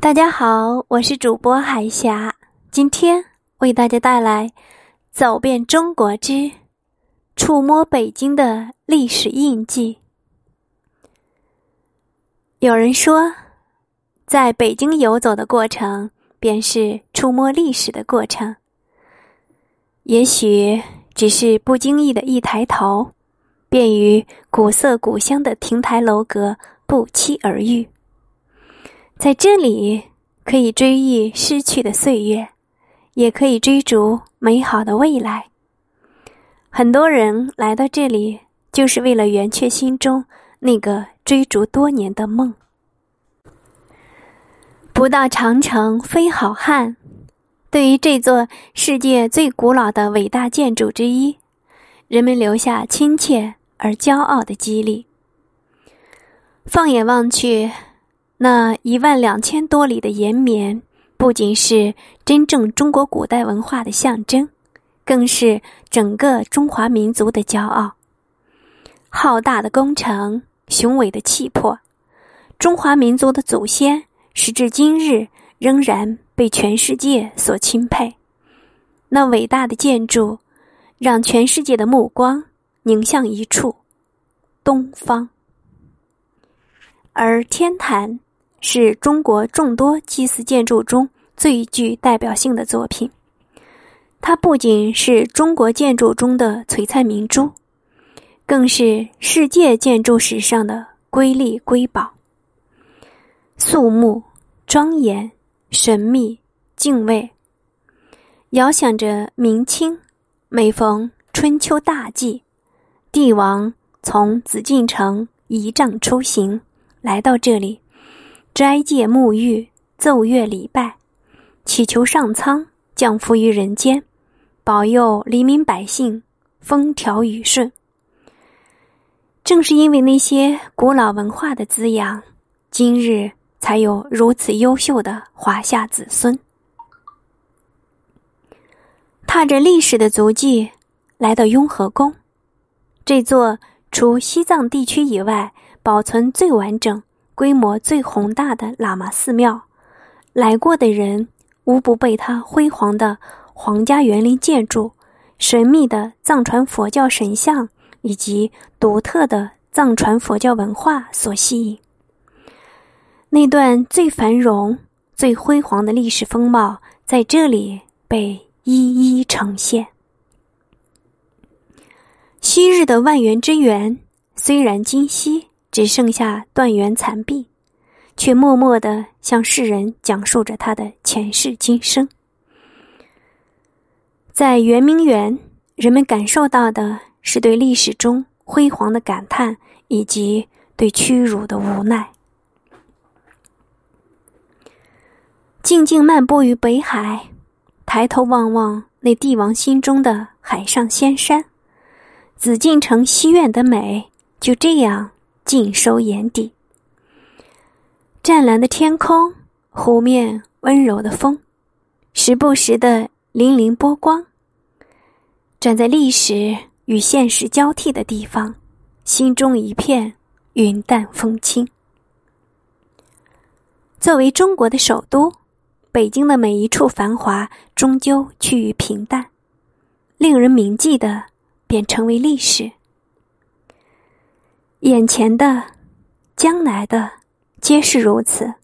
大家好，我是主播海霞，今天为大家带来《走遍中国之触摸北京的历史印记》。有人说，在北京游走的过程，便是触摸历史的过程。也许只是不经意的一抬头，便与古色古香的亭台楼阁不期而遇。在这里，可以追忆失去的岁月，也可以追逐美好的未来。很多人来到这里，就是为了圆却心中那个追逐多年的梦。不到长城非好汉。对于这座世界最古老的伟大建筑之一，人们留下亲切而骄傲的激励。放眼望去。那一万两千多里的延绵，不仅是真正中国古代文化的象征，更是整个中华民族的骄傲。浩大的工程，雄伟的气魄，中华民族的祖先，时至今日仍然被全世界所钦佩。那伟大的建筑，让全世界的目光凝向一处——东方。而天坛。是中国众多祭祀建筑中最具代表性的作品。它不仅是中国建筑中的璀璨明珠，更是世界建筑史上的瑰丽瑰宝。肃穆、庄严、神秘、敬畏，遥想着明清，每逢春秋大祭，帝王从紫禁城仪仗出行，来到这里。斋戒沐浴，奏乐礼拜，祈求上苍降福于人间，保佑黎民百姓风调雨顺。正是因为那些古老文化的滋养，今日才有如此优秀的华夏子孙。踏着历史的足迹，来到雍和宫，这座除西藏地区以外保存最完整。规模最宏大的喇嘛寺庙，来过的人无不被它辉煌的皇家园林建筑、神秘的藏传佛教神像以及独特的藏传佛教文化所吸引。那段最繁荣、最辉煌的历史风貌在这里被一一呈现。昔日的万园之园，虽然今昔。只剩下断垣残壁，却默默的向世人讲述着他的前世今生。在圆明园，人们感受到的是对历史中辉煌的感叹，以及对屈辱的无奈。静静漫步于北海，抬头望望那帝王心中的海上仙山，紫禁城西苑的美就这样。尽收眼底。湛蓝的天空，湖面温柔的风，时不时的粼粼波光。站在历史与现实交替的地方，心中一片云淡风轻。作为中国的首都，北京的每一处繁华终究趋于平淡，令人铭记的便成为历史。眼前的，将来的，皆是如此。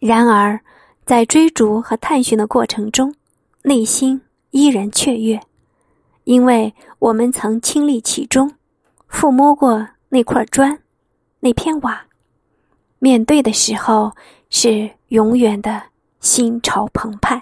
然而，在追逐和探寻的过程中，内心依然雀跃，因为我们曾亲历其中，抚摸过那块砖，那片瓦。面对的时候，是永远的心潮澎湃。